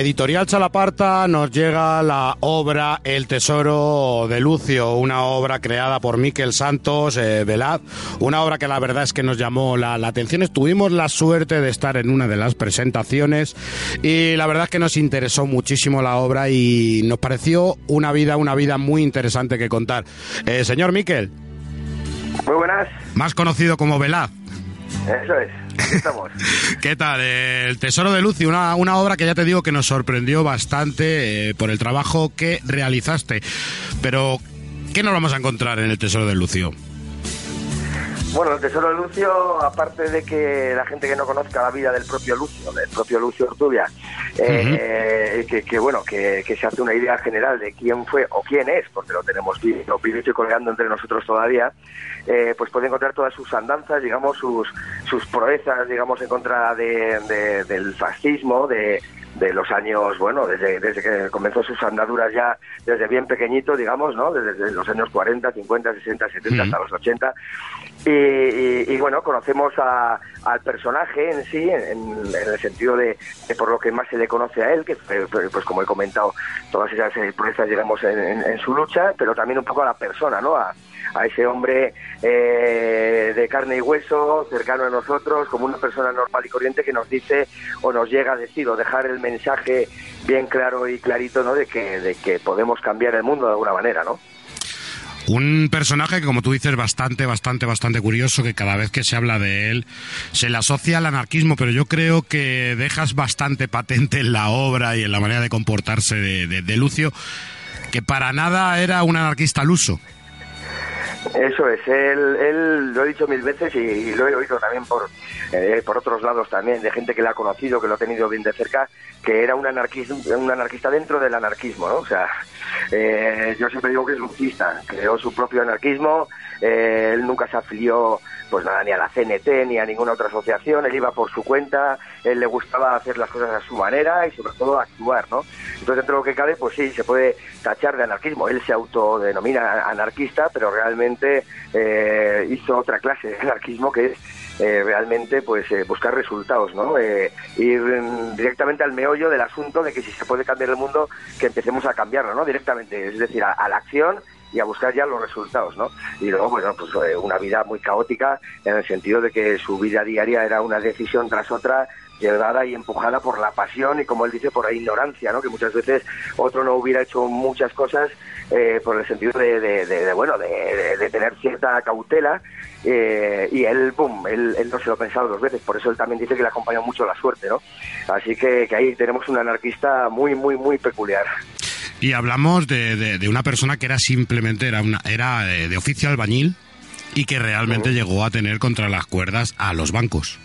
editorial Chalaparta nos llega la obra El Tesoro de Lucio, una obra creada por Miquel Santos eh, Velaz, una obra que la verdad es que nos llamó la, la atención. Tuvimos la suerte de estar en una de las presentaciones y la verdad es que nos interesó muchísimo la obra y nos pareció una vida, una vida muy interesante que contar. Eh, señor Miquel. Muy buenas. Más conocido como Velaz. Eso es. Estamos. ¿Qué tal? El Tesoro de Lucio, una, una obra que ya te digo que nos sorprendió bastante eh, por el trabajo que realizaste. Pero, ¿qué nos vamos a encontrar en el Tesoro de Lucio? Bueno, el Tesoro de Lucio, aparte de que la gente que no conozca la vida del propio Lucio, del propio Lucio Ortubia, eh, que, que, bueno, que, que se hace una idea general de quién fue o quién es, porque lo tenemos vi- lo visto y colgando entre nosotros todavía, eh, pues puede encontrar todas sus andanzas, digamos, sus, sus proezas, digamos, en contra de- de- del fascismo, de, de los años, bueno, desde, desde que comenzó sus andaduras ya desde bien pequeñito, digamos, ¿no? Desde los años 40, 50, 60, 70 hasta los 80. Y, y- y, bueno, conocemos a- al personaje en sí, en, en el sentido de, de por lo que más se le conoce a él, que pues como he comentado, todas esas eh, proezas, digamos, en, en- en su lucha, pero también un poco a la persona, ¿no? A, a ese hombre eh, de carne y hueso, cercano a nosotros, como una persona normal y corriente que nos dice o nos llega a decir o dejar el mensaje bien claro y clarito, ¿no? De que, de que podemos cambiar el mundo de alguna manera, ¿no? Un personaje que, como tú dices, bastante, bastante, bastante curioso, que cada vez que se habla de él se le asocia al anarquismo, pero yo creo que dejas bastante patente en la obra y en la manera de comportarse de, de- de Lucio, que para nada era un anarquista al uso. Eso es, él, él lo he dicho mil veces y, lo he oído también por, eh, por otros lados también, de gente que le ha conocido, que lo ha tenido bien de cerca, que era un anarquista, un anarquista dentro del anarquismo, ¿no? O sea, eh, yo siempre digo que es lucista, creó su propio anarquismo, eh, él nunca se afilió pues nada, ni a la CNT ni a ninguna otra asociación, él iba por su cuenta, él le gustaba hacer las cosas a su manera y sobre todo actuar, ¿no? Entonces dentro de lo que cabe, pues sí, se puede tachar de anarquismo, él se autodenomina anarquista, pero realmente eh, hizo otra clase de anarquismo que es eh, realmente pues eh, buscar resultados, ¿no? Ir mm, directamente al meollo del asunto de que si se puede cambiar el mundo, que empecemos a cambiarlo, ¿no? Directamente, es decir, a, a la acción y a buscar ya los resultados, ¿no? Y luego, bueno, pues una vida muy caótica en el sentido de que su vida diaria era una decisión tras otra llevada y empujada por la pasión y como él dice por la ignorancia no que muchas veces otro no hubiera hecho muchas cosas eh, por el sentido de, de- de- de, bueno de, tener cierta cautela eh, y él pum él, él no se lo ha pensado dos veces. Por eso él también dice que le acompañó mucho la suerte no así que, que ahí tenemos un anarquista muy muy muy peculiar. Y hablamos de, de- de una persona que era simplemente, era, una, era eh, de oficio albañil y que realmente llegó a tener contra las cuerdas a los bancos.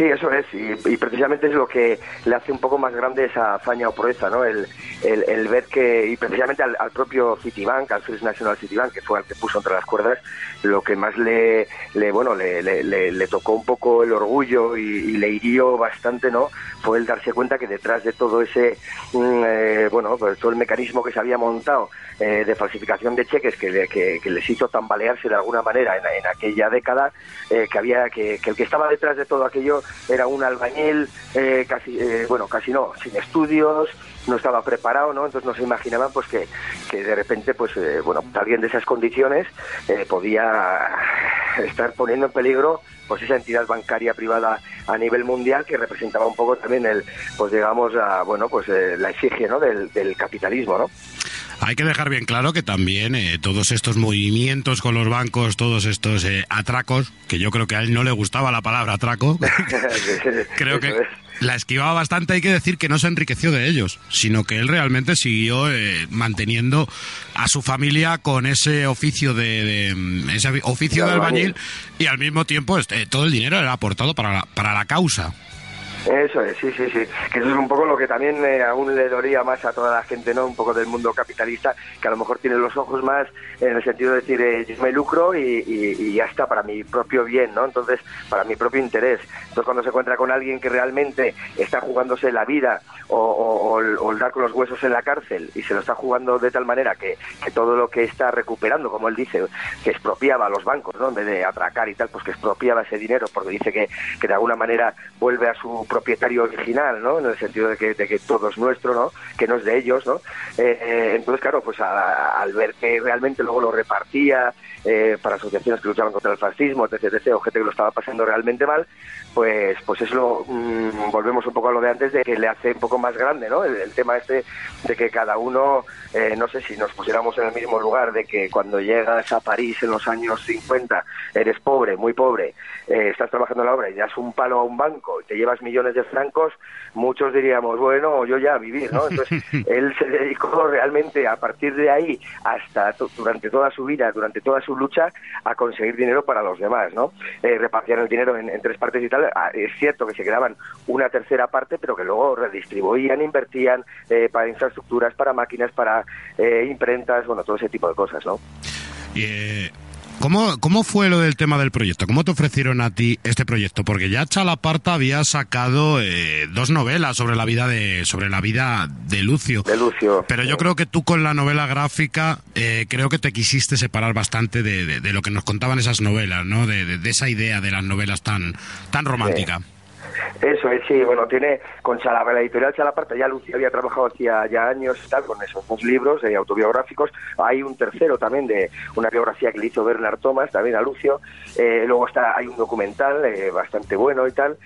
Sí, eso es, y, precisamente es lo que le hace un poco más grande esa hazaña o proeza, ¿no? El, el, ver que, y precisamente al, propio Citibank, al First National Citibank, que fue el que puso entre las cuerdas, lo que más le, le bueno, le, tocó un poco el orgullo y, y le hirió bastante, ¿no? Fue el darse cuenta que detrás de todo ese, mm, eh, bueno, pues todo el mecanismo que se había montado eh, de falsificación de cheques que, que, que les hizo tambalearse de alguna manera en, aquella década, eh, que había que, que el que estaba detrás de todo aquello era un albañil, eh, casi, bueno, casi no, sin estudios, no estaba preparado, ¿no? Entonces no se imaginaban pues que, que de repente, pues, eh, bueno, alguien de esas condiciones podía estar poniendo en peligro pues esa entidad bancaria privada a nivel mundial que representaba un poco también el, pues digamos, a, bueno, pues la exigie, ¿no? Del, del capitalismo, ¿no? Hay que dejar bien claro que también eh, todos estos movimientos con los bancos, todos estos eh, atracos, que yo creo que a él no le gustaba la palabra atraco, creo que la esquivaba bastante. Hay que decir que no se enriqueció de ellos, sino que él realmente siguió eh, manteniendo a su familia con ese oficio de, mm, ese oficio de albañil y al mismo tiempo este, todo el dinero era aportado para para la causa. Eso es, sí, sí, sí. Que eso es un poco lo que también eh, aún le doría más a toda la gente, ¿no? Un poco del mundo capitalista, que a lo mejor tiene los ojos más en el sentido de decir, eh, yo me lucro y, ya está, para mi propio bien, ¿no? Entonces, para mi propio interés. Entonces, cuando se encuentra con alguien que realmente está jugándose la vida o, o, el dar con los huesos en la cárcel y se lo está jugando de tal manera que, que, todo lo que está recuperando, como él dice, que expropiaba a los bancos, ¿no? En vez de atracar y tal, pues que expropiaba ese dinero porque dice que, que de alguna manera vuelve a su propietario original, ¿no? En el sentido de que, de que todo es nuestro, ¿no? Que no es de ellos, ¿no? Eh, eh, entonces, claro, pues al ver que realmente luego lo repartía eh, para asociaciones que luchaban contra el fascismo, etc., etc., o gente que lo estaba pasando realmente mal, pues pues es lo mm, volvemos un poco a lo de antes de que le hace un poco más grande no el, tema este de que cada uno no sé si nos pusiéramos en el mismo lugar de que cuando llegas a París en los años 50 eres pobre muy pobre estás trabajando en la obra y das un palo a un banco y te llevas millones de francos muchos diríamos bueno yo ya a vivir no entonces él se dedicó realmente a partir de ahí hasta durante toda su vida durante toda su lucha a conseguir dinero para los demás no eh, repartían el dinero en, en tres partes y tal. Ah, es cierto que se quedaban una tercera parte, pero que luego redistribuían, invertían eh, para infraestructuras, para máquinas, para eh, imprentas, bueno, todo ese tipo de cosas, ¿no? Eh, ¿Cómo, ¿Cómo fue lo del tema del proyecto? ¿Cómo te ofrecieron a ti este proyecto? Porque ya Chalaparta había sacado dos novelas sobre la vida de sobre la vida de Lucio. De Lucio. Pero yo creo que tú con la novela gráfica creo que te quisiste separar bastante de, lo que nos contaban esas novelas, ¿no? De, esa idea de las novelas tan tan romántica. Eso es, sí, bueno, tiene con la editorial Chalaparta, ya Lucio había trabajado hacía ya años y tal con esos dos libros eh, autobiográficos. Hay un tercero también de una biografía que le hizo Bernard Thomas, también a Lucio. Eh, luego está, hay un documental eh, bastante bueno y tal.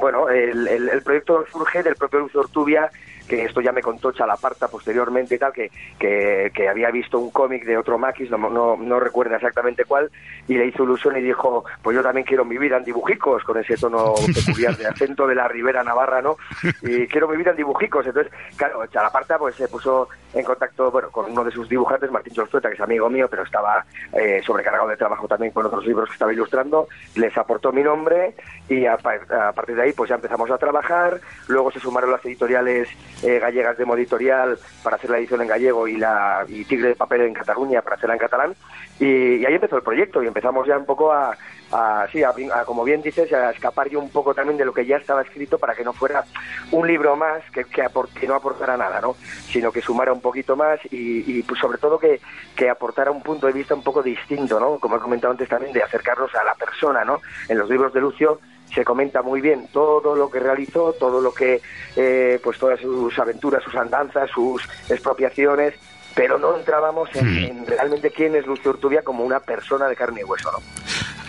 bueno, el, proyecto surge del propio Lucio Ortubia que esto ya me contó Chalaparta posteriormente y tal, que, que, había visto un cómic de otro Maquis, no, no, recuerdo exactamente cuál, y le hizo ilusión y dijo, pues yo también quiero vivir en dibujicos, con ese tono peculiar de acento de la Ribera Navarra, ¿no? Y quiero vivir en dibujicos. Entonces, claro, Chalaparta pues se puso en contacto, bueno, con uno de sus dibujantes, Martín Cholzueta, que es amigo mío, pero estaba eh, sobrecargado de trabajo también con otros libros que estaba ilustrando, les aportó mi nombre y a, a partir de ahí pues ya empezamos a trabajar, luego se sumaron las editoriales eh, gallegas de editorial para hacer la edición en gallego y la y Tigre de Papel en Cataluña para hacerla en catalán. Y, ahí empezó el proyecto y empezamos ya un poco a, a, sí, a, como bien dices, a escapar yo un poco también de lo que ya estaba escrito para que no fuera un libro más que, que, no aportara nada, ¿no? sino que sumara un poquito más y, pues sobre todo que, que, aportara un punto de vista un poco distinto, ¿no? como he comentado antes también, de acercarnos a la persona. ¿no? En los libros de Lucio se comenta muy bien todo lo que realizó, todo lo que, eh, pues todas sus aventuras, sus andanzas, sus expropiaciones, pero no entrábamos en, hmm. realmente quién es Lucio Urtubia como una persona de carne y hueso, ¿no?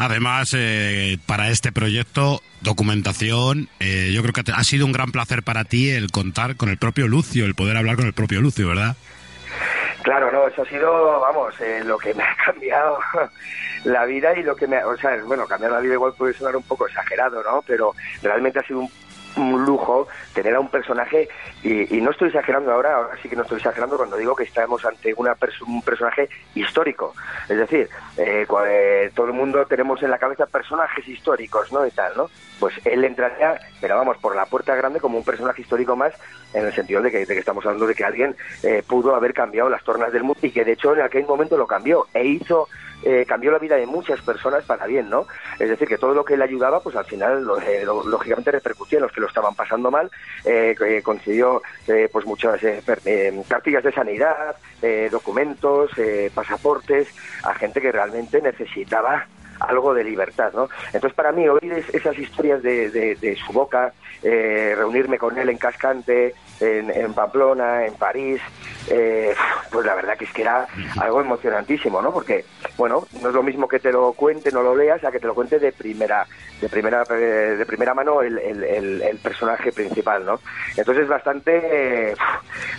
Además, eh, para este proyecto, documentación, eh, yo creo que ha sido un gran placer para ti el contar con el propio Lucio, el poder hablar con el propio Lucio, ¿verdad? Claro, no, eso ha sido, vamos, eh, lo que me ha cambiado la vida y lo que me ha, o sea, bueno, cambiar la vida igual puede sonar un poco exagerado, ¿no? Pero realmente ha sido un un lujo tener a un personaje, y, no estoy exagerando ahora, ahora sí que no estoy exagerando cuando digo que estamos ante una un personaje histórico. Es decir, eh, eh, todo el mundo tenemos en la cabeza personajes históricos, ¿no? Y tal, ¿no? Pues él entraría, pero vamos, por la puerta grande como un personaje histórico más, en el sentido de que, de que estamos hablando de que alguien eh, pudo haber cambiado las tornas del mundo y que de hecho en aquel momento lo cambió e hizo eh, cambió la vida de muchas personas para bien, ¿no? Es decir, que todo lo que le ayudaba, pues al final, eh, lógicamente, repercutía en los que lo estaban pasando mal, eh, consiguió pues muchas cartillas de sanidad, documentos, pasaportes, a gente que realmente necesitaba algo de libertad, ¿no? Entonces, para mí, oír esas historias de, su boca, reunirme con él en Cascante, en, Pamplona, en París, pues la verdad que es que era algo emocionantísimo, ¿no? Porque, bueno, no es lo mismo que te lo cuente, no lo leas, a que te lo cuente de primera de primera eh, de primera mano el, el, personaje principal, ¿no? Entonces es bastante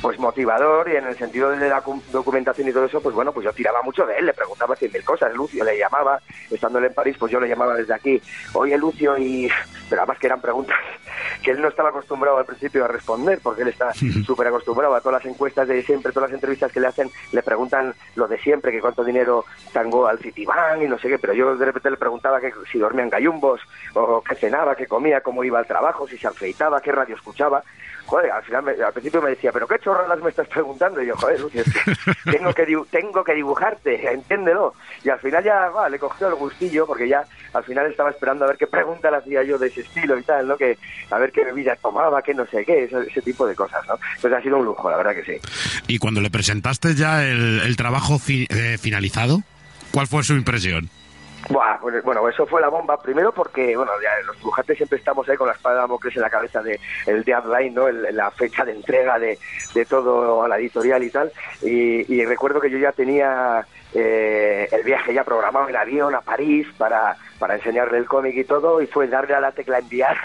pues motivador y en el sentido de la documentación y todo eso, pues bueno, pues yo tiraba mucho de él, le preguntaba cien mil cosas, Lucio le llamaba, estando en París, pues yo le llamaba desde aquí, oye Lucio, y pero además que eran preguntas que él no estaba acostumbrado al principio a responder, porque él está súper acostumbrado a todas las encuestas de siempre, todas las entrevistas le hacen, le preguntan lo de siempre, que cuánto dinero tangó al Citibank y no sé qué, pero yo de repente le preguntaba que si dormía en gallumbos, o qué cenaba, qué comía, cómo iba al trabajo, si se afeitaba, qué radio escuchaba, joder, al final al principio me decía, pero qué chorradas me estás preguntando, y yo, joder, tengo que tengo que dibujarte, entiéndelo. Y al final ya va, le cogió el gustillo, porque ya al final estaba esperando a ver qué pregunta le hacía yo de ese estilo y tal, ¿no? Que a ver qué bebida tomaba, qué no sé qué, ese, tipo de cosas, ¿no? Entonces ha sido un lujo, la verdad que sí. Y cuando le presentaste ya el, trabajo eh, finalizado, ¿cuál fue su impresión? Pues, bueno, eso fue la bomba. Primero porque, bueno, ya los dibujantes siempre estamos ahí con la espada de en la cabeza de el deadline, ¿no? la fecha de entrega de, de, todo a la editorial y tal. Y, recuerdo que yo ya tenía eh, el viaje ya programado en avión a París para, para enseñarle el cómic y todo. Y fue darle a la tecla enviar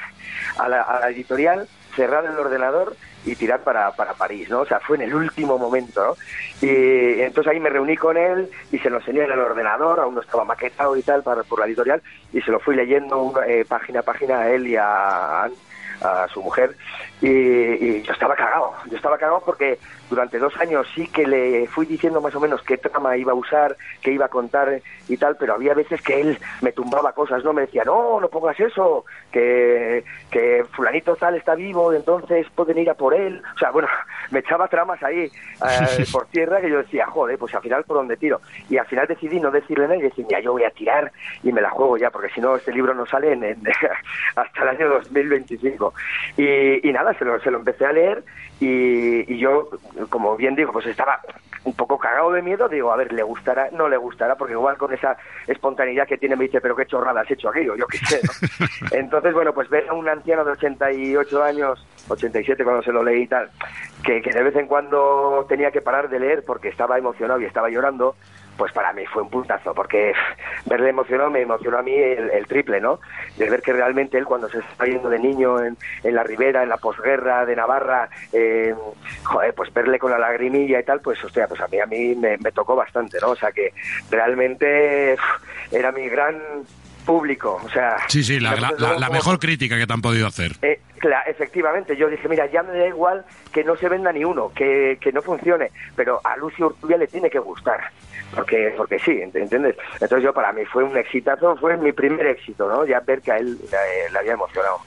a la, a la editorial, cerrar el ordenador y tirar para, para París, ¿no? O sea, fue en el último momento, ¿no? Y entonces ahí me reuní con él y se lo enseñé en el ordenador, aún no estaba maquetado y tal para, por la editorial, y se lo fui leyendo eh, página a página a él y a, a su mujer, y, yo estaba cagado, yo estaba cagado porque durante dos años sí que le fui diciendo más o menos qué trama iba a usar, qué iba a contar y tal, pero había veces que él me tumbaba cosas, ¿no? Me decía, no, no pongas eso, que, que fulanito tal está vivo, entonces pueden ir a por él. O sea, bueno, me echaba tramas ahí eh, por tierra que yo decía, joder, pues al final por dónde tiro. Y al final decidí no decirle nada y decir, mira, yo voy a tirar y me la juego ya, porque si no este libro no sale en, hasta el año 2025. Y, y nada, se lo, se lo empecé a leer y, yo, como bien digo, pues estaba un poco cagado de miedo, digo, a ver, le gustará, no le gustará, porque igual con esa espontaneidad que tiene me dice, pero qué chorrada has hecho aquello, yo qué sé, ¿no? Entonces, bueno, pues ver a un anciano de 88 años, 87 cuando se lo leí y tal, que, que de vez en cuando tenía que parar de leer porque estaba emocionado y estaba llorando, pues para mí fue un puntazo, porque verle emocionado me emocionó a mí el, triple, ¿no? De ver que realmente él cuando se está yendo de niño en, en la ribera, en la posguerra de Navarra, eh, joder, pues verle con la lagrimilla y tal, pues hostia, pues a mí, a mí me, tocó bastante, ¿no? O sea que realmente era mi gran público, o sea... Sí, sí, la, mejor crítica que te han podido hacer. Eh, efectivamente, yo dije, mira, ya me da igual que no se venda ni uno, que, que no funcione, pero a Lucio Urtubia le tiene que gustar porque porque sí, ¿entiendes? Entonces yo para mí fue un exitazo, fue mi primer éxito, ¿no? Ya ver que a él le, había emocionado.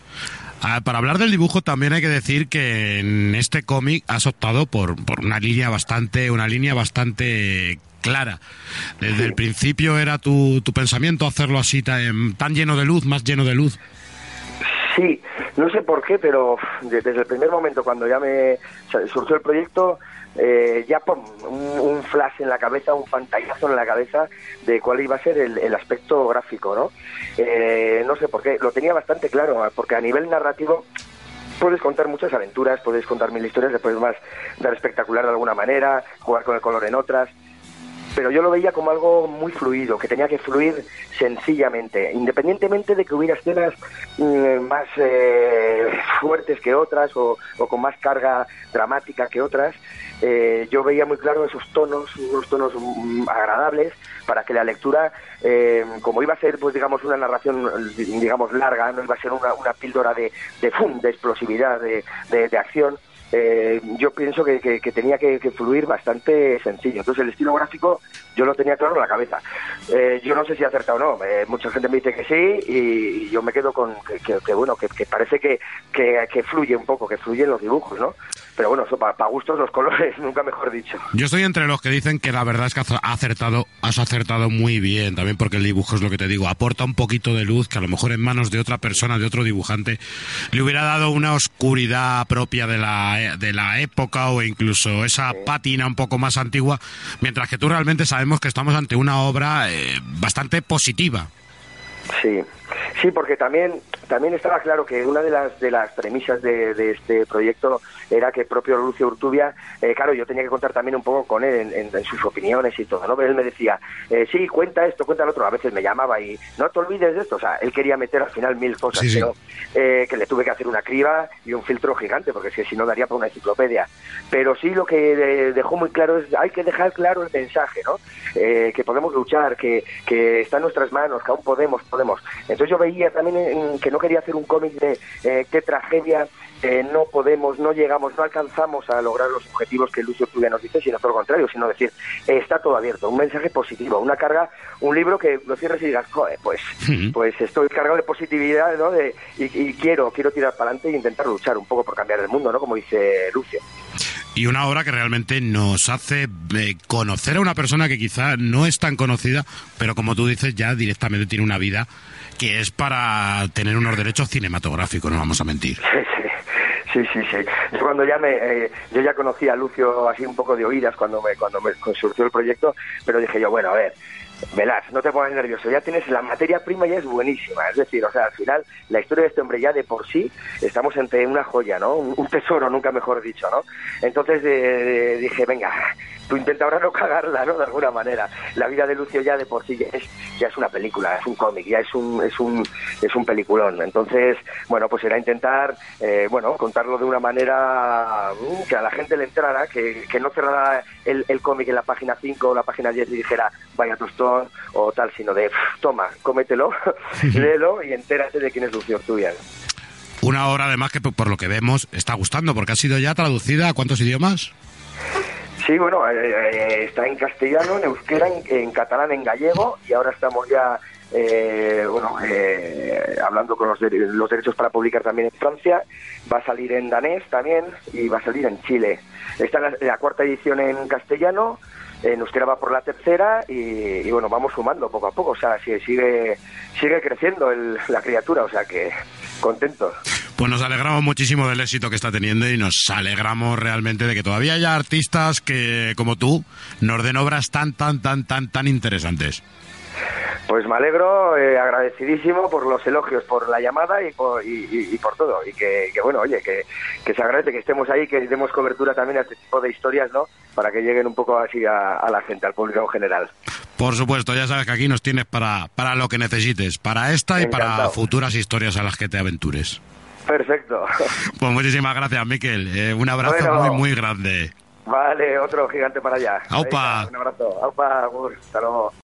Para hablar del dibujo también hay que decir que en este cómic has optado por, por una línea bastante una línea bastante clara. Desde el principio era tu, tu pensamiento hacerlo así tan lleno de luz, más lleno de luz. Sí, no sé por qué, pero desde el primer momento cuando ya me surgió el proyecto, eh, ya pum, un, flash en la cabeza, un pantallazo en la cabeza de cuál iba a ser el, aspecto gráfico, ¿no? Eh, no sé por qué, lo tenía bastante claro, porque a nivel narrativo puedes contar muchas aventuras, puedes contar mil historias, después más dar espectacular de alguna manera, jugar con el color en otras, pero yo lo veía como algo muy fluido, que tenía que fluir sencillamente, independientemente de que hubiera escenas mm, más eh, fuertes que otras o, con más carga dramática que otras, eh, yo veía muy claro esos tonos, unos tonos mm, agradables para que la lectura, eh, como iba a ser, pues digamos, una narración, digamos, larga, no iba a ser una, píldora de, de, de explosividad, de, de acción, eh, yo pienso que, tenía que, fluir bastante sencillo. Entonces el estilo gráfico yo lo tenía claro en la cabeza. Eh, yo no sé si acertado o no. Eh, mucha gente me dice que sí y, yo me quedo con que, bueno, que, parece que, que, fluye un poco, que fluyen los dibujos, ¿no? Pero bueno, eso para gustos los colores, nunca mejor dicho. Yo estoy entre los que dicen que la verdad es que has acertado, has acertado muy bien, también porque el dibujo es lo que te digo, aporta un poquito de luz que a lo mejor en manos de otra persona, de otro dibujante, le hubiera dado una oscuridad propia de la de la época o incluso esa pátina un poco más antigua, mientras que tú realmente sabemos que estamos ante una obra eh, bastante positiva. Sí, Sí, porque también también estaba claro que una de las de las premisas de, este proyecto era que propio Lucio Urtubia, eh, claro, yo tenía que contar también un poco con él en, sus opiniones y todo, ¿no? Pero él me decía, eh, sí, cuenta esto, cuenta lo otro, a veces me llamaba y no te olvides de esto, o sea, él quería meter al final mil cosas, pero eh, que le tuve que hacer una criba y un filtro gigante, porque es que si no daría para una enciclopedia. Pero sí lo que dejó muy claro es, hay que dejar claro el mensaje, ¿no? que podemos luchar, que, que está en nuestras manos, que aún podemos, podemos. Entonces yo veía también que no quería hacer un cómic de eh, qué tragedia, eh, no podemos, no llegamos, no alcanzamos a lograr los objetivos que Lucio Tubia nos dice, sino todo lo contrario, sino decir, está todo abierto, un mensaje positivo, una carga, un libro que lo cierres y digas, pues, pues estoy cargado de positividad, ¿no? De, y, quiero, quiero tirar para adelante e intentar luchar un poco por cambiar el mundo, ¿no? Como dice Lucio. Y una obra que realmente nos hace eh, conocer a una persona que quizá no es tan conocida, pero como tú dices, ya directamente tiene una vida que es para tener unos derechos cinematográficos, no vamos a mentir. Sí, sí, sí. Yo cuando ya me, eh, yo ya conocí a Lucio así un poco de oídas cuando me, cuando me surgió el proyecto, pero dije yo, bueno, a ver, Velas, no te pongas nervioso, ya tienes la materia prima ya es buenísima, es decir, o sea, al final la historia de este hombre ya de por sí estamos entre una joya, ¿no? Un, tesoro, nunca mejor dicho, ¿no? Entonces eh, dije, venga, tú intenta ahora no cagarla, ¿no? De alguna manera. La vida de Lucio ya de por sí ya es, ya es una película, es un cómic, ya es un, es un, es un peliculón. Entonces, bueno, pues era intentar, eh, bueno, contarlo de una manera mm, que a la gente le entrara, que, que no cerrara el, el cómic en la página 5 o la página 10 y dijera, vaya tostón o tal, sino de, toma, cómetelo, léelo y entérate de quién es Lucio Urtubian. Una obra además que por lo que vemos está gustando porque ha sido ya traducida a cuántos idiomas? Sí, bueno, eh, eh, está en castellano, en euskera, en, catalán, en gallego y ahora estamos ya eh, bueno, hablando con los, los, derechos para publicar también en Francia, va a salir en danés también y va a salir en Chile. Está la cuarta edición en castellano, en euskera va por la tercera y, bueno, vamos sumando poco a poco, o sea, sigue, sigue creciendo la criatura, o sea que contento. Pues nos alegramos muchísimo del éxito que está teniendo y nos alegramos realmente de que todavía haya artistas que, como tú, nos den obras tan, tan, tan, tan, tan interesantes. Pues me alegro, eh, agradecidísimo por los elogios, por la llamada y por, y, por todo. Y que, bueno, oye, que, se agradece que estemos ahí, que demos cobertura también a este tipo de historias, ¿no? Para que lleguen un poco así a, la gente, al público en general. Por supuesto, ya sabes que aquí nos tienes para, para lo que necesites, para esta y para futuras historias a las que te aventures. Perfecto. Pues muchísimas gracias, Miquel. Eh, un abrazo muy, muy grande. Vale, otro gigante para allá. Aupa. un abrazo. Aupa, hasta luego.